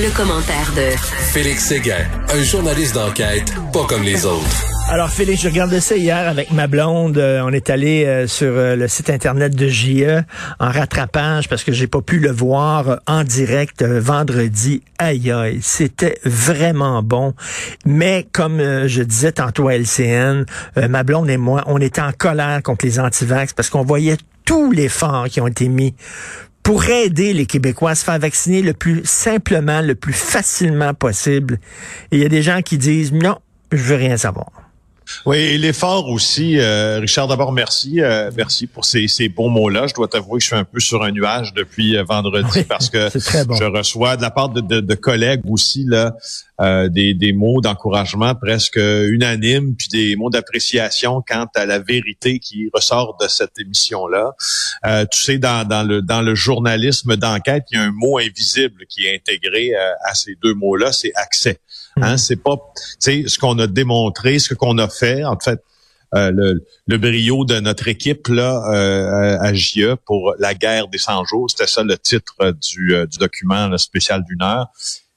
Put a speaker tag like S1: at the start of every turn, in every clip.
S1: Le, commentaire de
S2: Félix Séguin, un journaliste d'enquête pas comme les autres.
S3: Alors Félix, je regardais ça hier avec ma blonde. Euh, on est allé euh, sur euh, le site internet de JE en rattrapage parce que j'ai pas pu le voir euh, en direct euh, vendredi. Aïe aïe, c'était vraiment bon. Mais comme euh, je disais tantôt à LCN, euh, ma blonde et moi, on était en colère contre les antivax parce qu'on voyait tous les l'effort qui ont été mis pour aider les Québécois à se faire vacciner le plus simplement, le plus facilement possible. Et il y a des gens qui disent non, je veux rien savoir.
S4: Oui, et l'effort aussi, euh, Richard, d'abord merci, euh, merci pour ces, ces bons mots-là. Je dois t'avouer que je suis un peu sur un nuage depuis euh, vendredi
S3: Oui,
S4: parce que
S3: bon.
S4: je reçois de la part de, de- de collègues aussi là euh, des, des mots d'encouragement presque unanimes, puis des mots d'appréciation quant à la vérité qui ressort de cette émission-là. Euh, tu sais, dans, dans le dans le journalisme d'enquête, il y a un mot invisible qui est intégré à ces deux mots-là, c'est accès. Hein, c'est pas, ce qu'on a démontré, ce qu'on a fait, en fait, euh, le, le brio de notre équipe là euh, à JE pour la guerre des 100 jours, c'était ça le titre euh, du, euh, du document là, spécial d'une heure.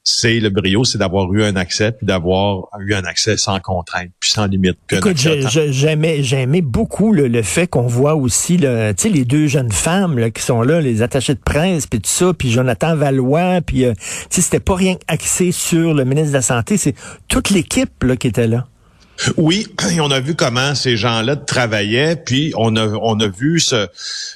S4: C'est le brio, c'est d'avoir eu un accès, puis d'avoir eu un accès sans contrainte, puis sans limite.
S3: Écoute, j'aimais, j'aimais beaucoup le, le fait qu'on voit aussi, le, les deux jeunes femmes là, qui sont là, les attachés de presse, puis tout ça, puis Jonathan Valois, puis euh, sais, c'était pas rien axé sur le ministre de la Santé, c'est toute l'équipe qui était là.
S4: Oui, on a vu comment ces gens-là travaillaient, puis on a on a vu ce, tu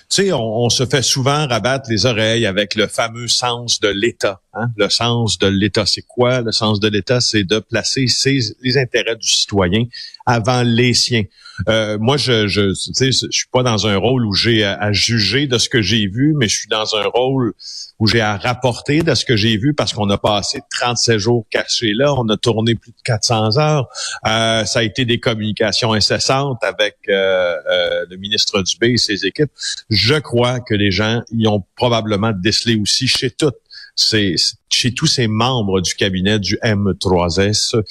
S4: sais, on, on se fait souvent rabattre les oreilles avec le fameux sens de l'État. Hein? Le sens de l'État, c'est quoi? Le sens de l'État, c'est de placer ses, les intérêts du citoyen avant les siens. Euh, moi, je, je, je suis pas dans un rôle où j'ai à, à juger de ce que j'ai vu, mais je suis dans un rôle où j'ai à rapporter de ce que j'ai vu parce qu'on a passé 37 jours cachés là, on a tourné plus de 400 heures. Euh, ça a été des communications incessantes avec euh, euh, le ministre Dubé et ses équipes. Je crois que les gens y ont probablement décelé aussi chez toutes ces, chez tous ces membres du cabinet du M3S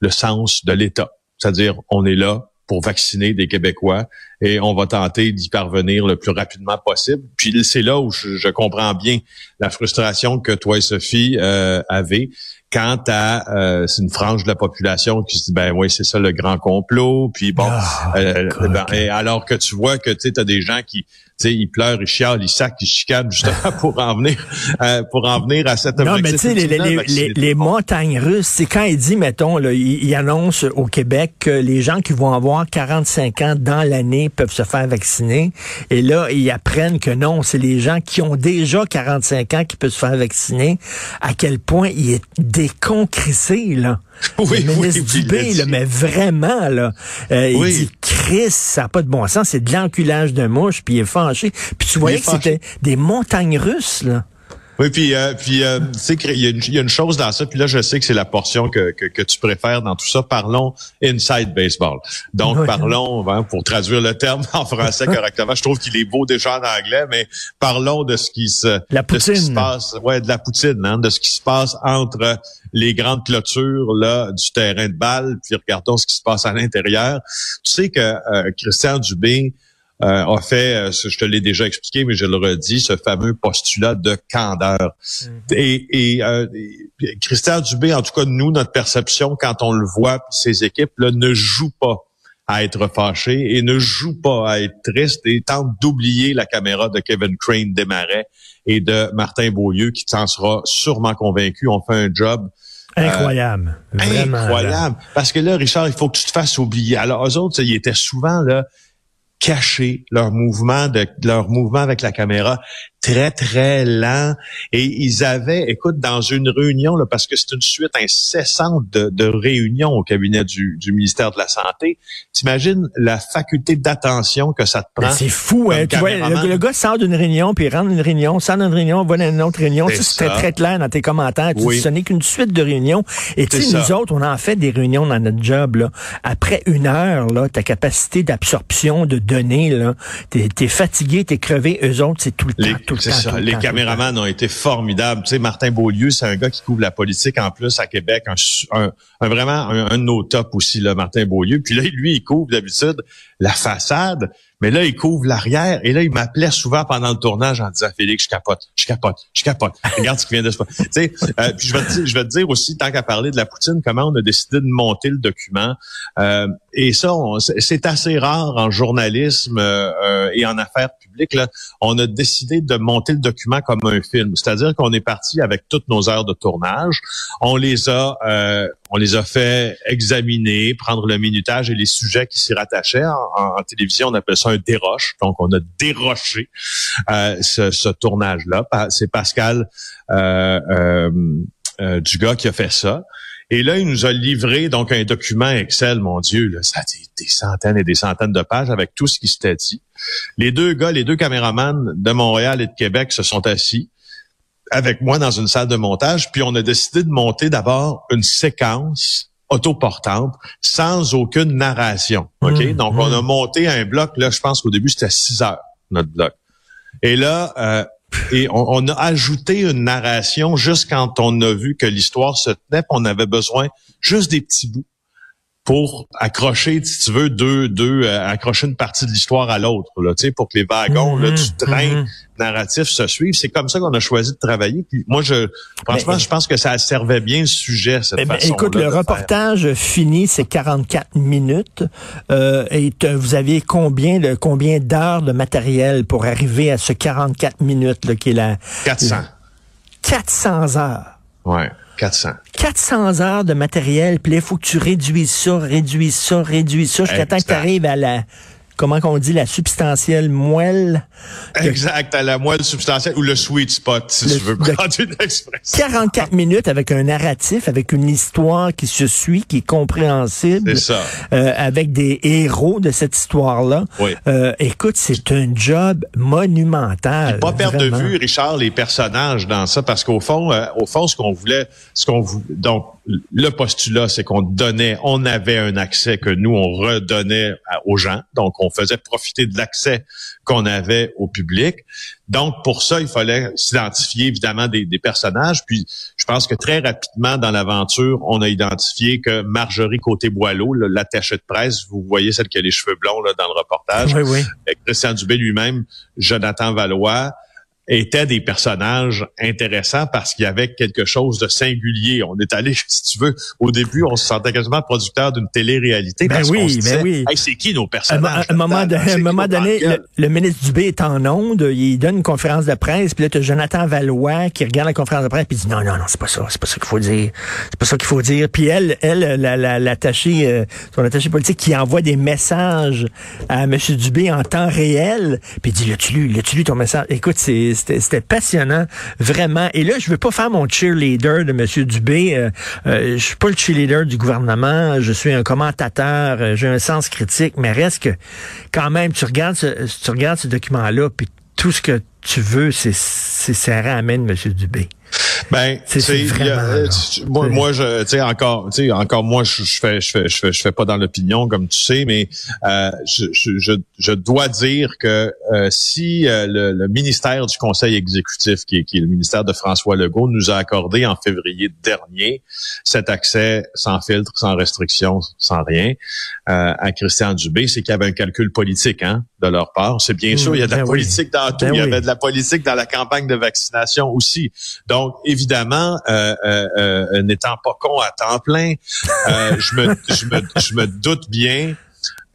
S4: le sens de l'État. C'est-à-dire, on est là pour vacciner des Québécois et on va tenter d'y parvenir le plus rapidement possible. Puis c'est là où je, je comprends bien la frustration que toi et Sophie euh, avez quant à euh, c'est une frange de la population qui se dit ben oui c'est ça le grand complot puis bon
S3: Ah,
S4: euh, ben, et alors que tu vois que tu as des gens qui sais ils pleurent ils chialent ils sacent ils chicanent justement pour en venir euh, pour en venir à cette
S3: Non, mais tu sais, les, les, les, les- les montagnes russes, c'est quand il dit, mettons, là, il, il annonce au Québec que les gens qui vont avoir 45 ans dans l'année peuvent se faire vacciner. Et là, ils apprennent que non, c'est les gens qui ont déjà 45 ans qui peuvent se faire vacciner. À quel point il est déconcrissé, là.
S4: Oui,
S3: le ministre
S4: oui, il
S3: Dubé, là, mais vraiment, là, euh,
S4: Oui.
S3: il dit, Chris, ça n'a pas de bon sens, c'est de l'enculage de mouche, puis il est Puis tu voyais que c'était des montagnes russes, là.
S4: Oui, puis euh, puis euh, tu sais qu'il y, a une- il y a une chose dans ça, puis là je sais que c'est la portion que, que, que tu préfères dans tout ça. Parlons inside baseball. Donc
S3: Oui.
S4: parlons, hein, pour traduire le terme en français correctement, je trouve qu'il est beau déjà en anglais, mais parlons de ce qui se
S3: La
S4: de ce qui se passe, ouais, de la poutine, hein, de ce qui se passe entre les grandes clôtures là du terrain de balle, puis regardons ce qui se passe à l'intérieur. Tu sais que euh, Christian Dubé a fait, euh, je te l'ai déjà expliqué, mais je le redis, ce fameux postulat de candeur. Et, et, euh, et Christian Dubé, en tout cas, nous, notre perception, quand on le voit, puis ses équipes, là, ne jouent pas à être fâché et ne joue pas à être triste et tente d'oublier la caméra de Kevin Crane Desmarais et de Martin Beaulieu qui t'en sera sûrement convaincu. On fait un job
S3: euh, Incroyable.
S4: incroyable. Parce que là, Richard, il faut que tu te fasses oublier. Alors, eux autres, ils étaient souvent là cachés, leur mouvement de leur mouvement avec la caméra très, très lent. Et ils avaient, écoute, dans une réunion, là, parce que c'est une suite incessante de, de réunions au cabinet du, du, ministère de la Santé, t'imagines la faculté d'attention que ça te prend?
S3: C'est fou, hein? Tu vois, le, gars sort d'une réunion, puis il rentre d'une réunion, sort d'une réunion, va dans une autre réunion. C'est très, très clair dans tes commentaires. Tu ce n'est qu'une suite de réunions. Et tu sais, nous autres, on en fait des réunions dans notre job. Là. Après une heure, là, ta capacité d'absorption de données, là, t'es es fatigué, t'es crevé. Eux autres, c'est tout le temps
S4: ça. les caméramans ont été formidables. Tu sais, Martin Beaulieu, c'est un gars qui couvre la politique en plus à Québec, un, vraiment un, un, de nos tops aussi, là, Martin Beaulieu. Puis là, lui, il couvre d'habitude la façade. Mais là, il couvre l'arrière. Et là, il m'appelait souvent pendant le tournage en disant, Félix, je capote, je capote, je capote. Regarde ce qui vient de se passer. Euh, puis je vais, te, je vais te dire aussi, tant qu'à parler de la poutine, comment on a décidé de monter le document. Euh, et ça, c'est assez rare en journalisme euh, et en affaires publiques. Là. On a décidé de monter le document comme un film. C'est-à-dire qu'on est parti avec toutes nos heures de tournage. On les a on les a fait examiner, prendre le minutage et les sujets qui s'y rattachaient. En, télévision, on appelle ça un déroche. Donc, on a déroché euh, ce, ce tournage-là. C'est Pascal euh, euh, euh, Dugas qui a fait ça. Et là, il nous a livré donc un document Excel, mon Dieu, là, ça a des, des, centaines et des centaines de pages avec tout ce qui s'était dit. Les deux gars, les deux caméramans de Montréal et de Québec se sont assis avec moi dans une salle de montage, puis on a décidé de monter d'abord une séquence autoportante sans aucune narration. OK? Mmh, Donc, on a mmh. monté un bloc, là, je pense qu'au début, c'était 6 heures, notre bloc. Et là, euh, et on, a ajouté une narration juste quand on a vu que l'histoire se tenait, on avait besoin juste des petits bouts pour accrocher, si tu veux, deux, deux, euh, accrocher une partie de l'histoire à l'autre, là, tu sais, pour que les wagons, là, du train narratif se suivent. C'est comme ça qu'on a choisi de travailler. Puis moi, je, franchement, je pense que ça servait bien le sujet, cette ben, façon
S3: Écoute, le reportage fini, c'est 44 minutes. Euh, et vous aviez combien de, combien d'heures de matériel pour arriver à ce 44 minutes, là, qui est la...
S4: 400.
S3: 400 heures?
S4: Ouais. 400.
S3: 400 heures de matériel, puis il faut que tu réduises ça, réduises ça, réduises ça, jusqu'à temps que tu arrives à la comment qu'on dit, la substantielle moelle?
S4: Exact, à la moelle substantielle ou le sweet spot, si tu veux prendre une expression.
S3: 44 minutes avec un narratif, avec une histoire qui se suit, qui est compréhensible.
S4: C'est ça.
S3: Euh, avec des héros de cette histoire-là.
S4: Oui.
S3: Euh, écoute, c'est un job monumental.
S4: pas perdre de vue, Richard, les personnages dans ça, parce qu'au fond, euh, au fond, ce qu'on voulait, ce qu'on voulait, donc, le postulat, c'est qu'on donnait, on avait un accès que nous, on redonnait aux gens. Donc, on faisait profiter de l'accès qu'on avait au public. Donc, pour ça, il fallait s'identifier évidemment des, personnages. Puis, je pense que très rapidement dans l'aventure, on a identifié que Marjorie Côté-Boileau, l'attachée de presse, vous voyez celle qui a les cheveux blonds là, dans le reportage,
S3: oui, oui.
S4: Christian Dubé lui-même, Jonathan Valois, étaient des personnages intéressants parce qu'il y avait quelque chose de singulier. On est allé, si tu veux, au début, on se sentait quasiment producteur d'une télé-réalité.
S3: Ben oui, ben oui.
S4: c'est qui nos personnages?
S3: À, un moment, moment donné, le, ministre Dubé est en onde, il donne une conférence de presse, puis là, tu as Jonathan Valois qui regarde la conférence de presse, puis il dit non, non, non, c'est pas ça, c'est pas ça qu'il faut dire. C'est pas ça qu'il faut dire. Puis elle, elle, l'attachée, la, euh, son attaché politique qui envoie des messages à M. Dubé en temps réel, puis il dit, l'as-tu lu, l'as-tu lu ton message? Écoute, c'est c'était passionnant, vraiment. Et là, je veux pas faire mon cheerleader de M. Dubé. Euh, euh, je suis pas le cheerleader du gouvernement. Je suis un commentateur. Euh, j'ai un sens critique, mais reste que quand même, tu regardes ce, tu regardes ce document-là, puis tout ce que tu veux, c'est main de M. Dubé.
S4: Ben, c'est vraiment. moi, moi, je, tu sais, encore, tu sais, encore moi, je, je, fais, je fais, je fais, je fais pas dans l'opinion comme tu sais, mais euh, je, je, je, dois dire que euh, si euh, le, ministère du Conseil exécutif, qui est, qui est le ministère de François Legault, nous a accordé en février dernier cet accès sans filtre, sans restriction, sans rien à Christian Dubé, c'est qu'il y avait un calcul politique, hein, de leur part. C'est bien sûr, il y a de la ben politique dans tout, ben il y avait de la politique dans la campagne de vaccination aussi. Donc, évidemment, euh, euh, euh, n'étant pas con à temps plein, je, me, doute bien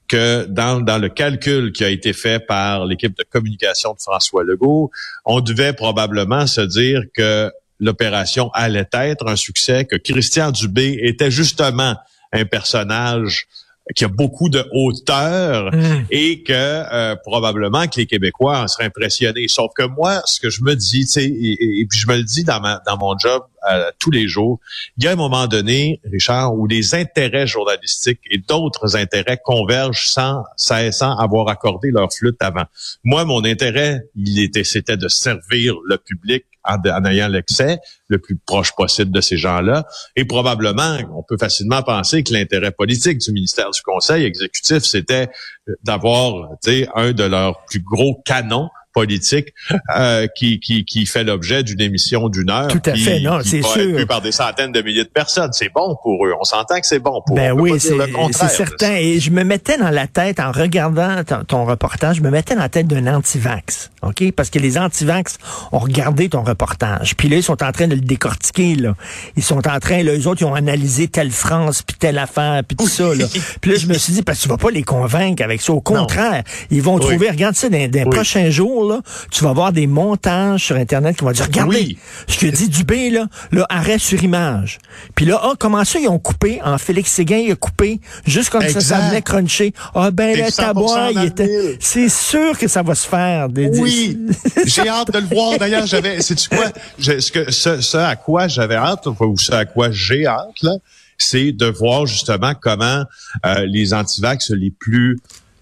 S4: que dans le calcul qui a été fait par l'équipe de communication de François Legault, on devait probablement se dire que l'opération allait être un succès, que Christian Dubé était justement un personnage qui a beaucoup de hauteur
S3: Mm.
S4: et que euh, probablement que les Québécois en seraient impressionnés. Sauf que moi, ce que je me dis, tu sais, et, et- et puis je me le dis dans, ma, dans mon job euh, tous les jours, il y a un moment donné, Richard, où les intérêts journalistiques et d'autres intérêts convergent sans, sans avoir accordé leur flûte avant. Moi, mon intérêt, il était, c'était de servir le public en, ayant l'accès le plus proche possible de ces gens-là. Et probablement, on peut facilement penser que l'intérêt politique du ministère du Conseil exécutif, c'était euh, d'avoir, un de leurs plus gros canons politiques euh, qui, qui, qui fait l'objet d'une émission d'une heure.
S3: Tout à
S4: qui-
S3: fait, non, c'est sûr.
S4: par des centaines de milliers de personnes. C'est bon pour eux. On s'entend que c'est bon pour eux.
S3: Ben
S4: peut
S3: oui, c'est certain. Et je me mettais dans la tête, en regardant ton, ton reportage, je me mettais dans la tête d'un anti-vax. OK? Parce que les anti-vax ont regardé ton reportage. Puis là, ils sont en train de le décortiquer, là. Ils sont en train, là, eux autres, ils ont analysé telle France, puis telle affaire, puis tout ça, là. Puis là, je me suis dit, parce que tu vas pas les convaincre avec ça. Au contraire, ils vont
S4: Oui.
S3: trouver, regarde ça, dans, dans les
S4: Oui.
S3: prochains jours, là, tu vas voir des montages sur Internet qui vont dire, regardez,
S4: Oui.
S3: ce que dit Dubé, là, là, arrêt sur image. Puis là, ah, comment ça, ils ont coupé, en Félix Séguin, il a coupé, juste comme ça, ça
S4: Exact.
S3: venait cruncher. Ah, ben, le
S4: 100%
S3: tabois, il
S4: le
S3: était, c'est sûr que ça va se faire. Des,
S4: Oui, j'ai hâte de le voir. D'ailleurs, j'avais, sais-tu quoi, Je- ce, que, ce, ce à quoi j'avais hâte, ou ce à quoi j'ai hâte, là, c'est de voir justement comment euh, les antivax les plus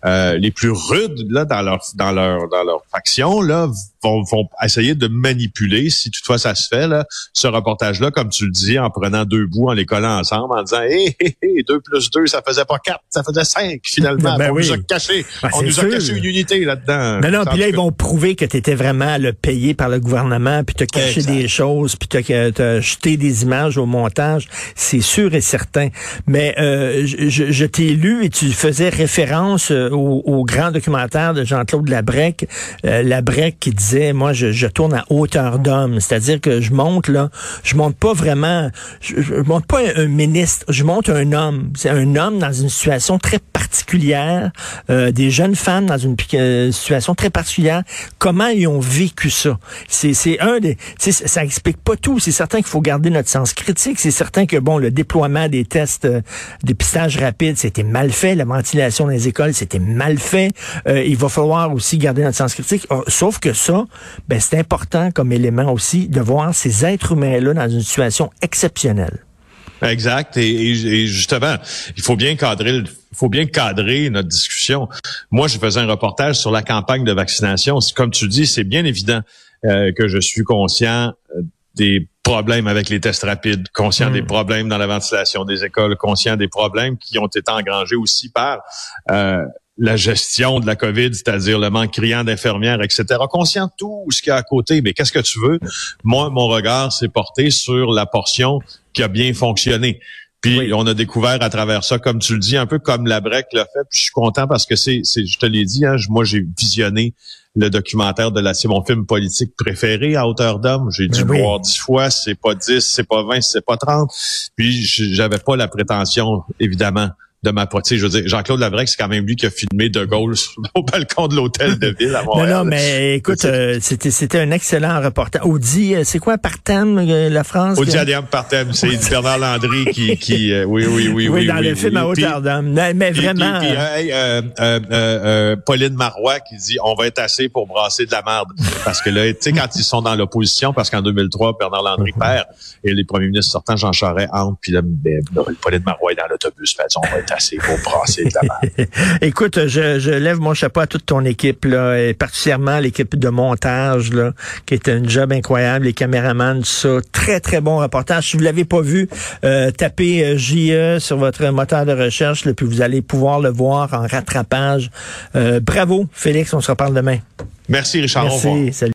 S4: les plus rudes là dans leur dans leur dans leur faction là vont, vont essayer de manipuler si toutefois ça se fait là ce reportage là comme tu le dis en prenant deux bouts en les collant ensemble en disant hé hé hé deux plus deux ça faisait pas quatre ça faisait cinq finalement
S3: Ben
S4: on
S3: oui.
S4: nous a caché
S3: Ben,
S4: on nous a caché une unité là-dedans
S3: Non, non, puis là, ils vont prouver que tu étais vraiment le payé par le gouvernement, puis t'as caché
S4: Exact.
S3: des choses, puis t'as as jeté des images au montage, c'est sûr et certain. Mais euh, je, je- je t'ai lu et tu faisais référence euh, au, au grand documentaire de Jean-Claude Labrec, euh, Labrec qui disait, moi, je, tourne à hauteur d'homme, c'est-à-dire que je monte là, je monte pas vraiment, je, je monte pas un, ministre, je monte un homme. C'est un homme dans une situation très particulière, euh, des jeunes femmes dans une euh, situation très particulière. Comment ils ont vécu ça? C'est c'est un des, ça explique pas tout. C'est certain qu'il faut garder notre sens critique. C'est certain que bon, le déploiement des tests euh, dépistage rapide, c'était mal fait. La ventilation dans les écoles, c'était mal fait. Euh, il va falloir aussi garder notre sens critique. Euh, Sauf que ça, ben c'est important comme élément aussi de voir ces êtres humains là dans une situation exceptionnelle.
S4: Exact. Et, et- et justement, il faut bien cadrer le- il faut bien cadrer notre discussion. Moi, je faisais un reportage sur la campagne de vaccination. Comme tu dis, c'est bien évident euh, que je suis conscient euh, des problèmes avec les tests rapides, conscient des problèmes dans la ventilation des écoles, conscient des problèmes qui ont été engrangés aussi par euh, la gestion de la COVID, c'est-à-dire le manque criant d'infirmières, etc. Conscient de tout ce qu'il y a à côté, mais qu'est-ce que tu veux? Moi, mon regard s'est porté sur la portion qui a bien fonctionné. Puis on a découvert à travers ça, comme tu le dis, un peu comme la BREC l'a fait. Puis je suis content parce que c'est, c'est je te l'ai dit, hein, moi j'ai visionné le documentaire de la, c'est mon film politique préféré à hauteur d'homme. J'ai dû
S3: Ben
S4: le
S3: oui.
S4: voir dix fois. C'est pas dix, c'est pas vingt, c'est pas trente. Puis j'avais pas la prétention, évidemment, de ma poitrine. Je veux dire, Jean-Claude Labrec, c'est quand même lui qui a filmé De Gaulle au balcon de l'hôtel de ville à
S3: Non,
S4: Montréal.
S3: non, mais écoute, euh, c'était c'était un excellent reportage. Audi, euh, c'est quoi par thème, euh, la France?
S4: Au
S3: que-
S4: diadème par thème, c'est Bernard Landry qui, qui euh, oui, oui, oui,
S3: Oui,
S4: oui.
S3: dans
S4: oui,
S3: le film à d'homme. Mais, vraiment.
S4: puis- puis,
S3: euh,
S4: Pauline Marois qui dit on va être assez pour brasser de la merde. Parce que là, tu sais, quand ils sont dans l'opposition, parce qu'en 2003, Bernard Landry perd et les premiers ministres sortants, Jean Charest entre, puis là, ben, Pauline Marois est dans l'autobus, on va être assez pour brasser de la merde.
S3: Écoute, je, je lève mon chapeau à toute ton équipe, là, et particulièrement l'équipe de montage, là, qui est un job incroyable, les caméramans, tout ça. Très, très bon reportage. Si vous l'avez pas vu, euh, tapez euh, JE sur votre moteur de recherche, là, puis vous allez pouvoir le voir en rattrapage. Euh, bravo, Félix, on se reparle demain.
S4: Merci, Richard. Au revoir.
S3: Merci. Salut.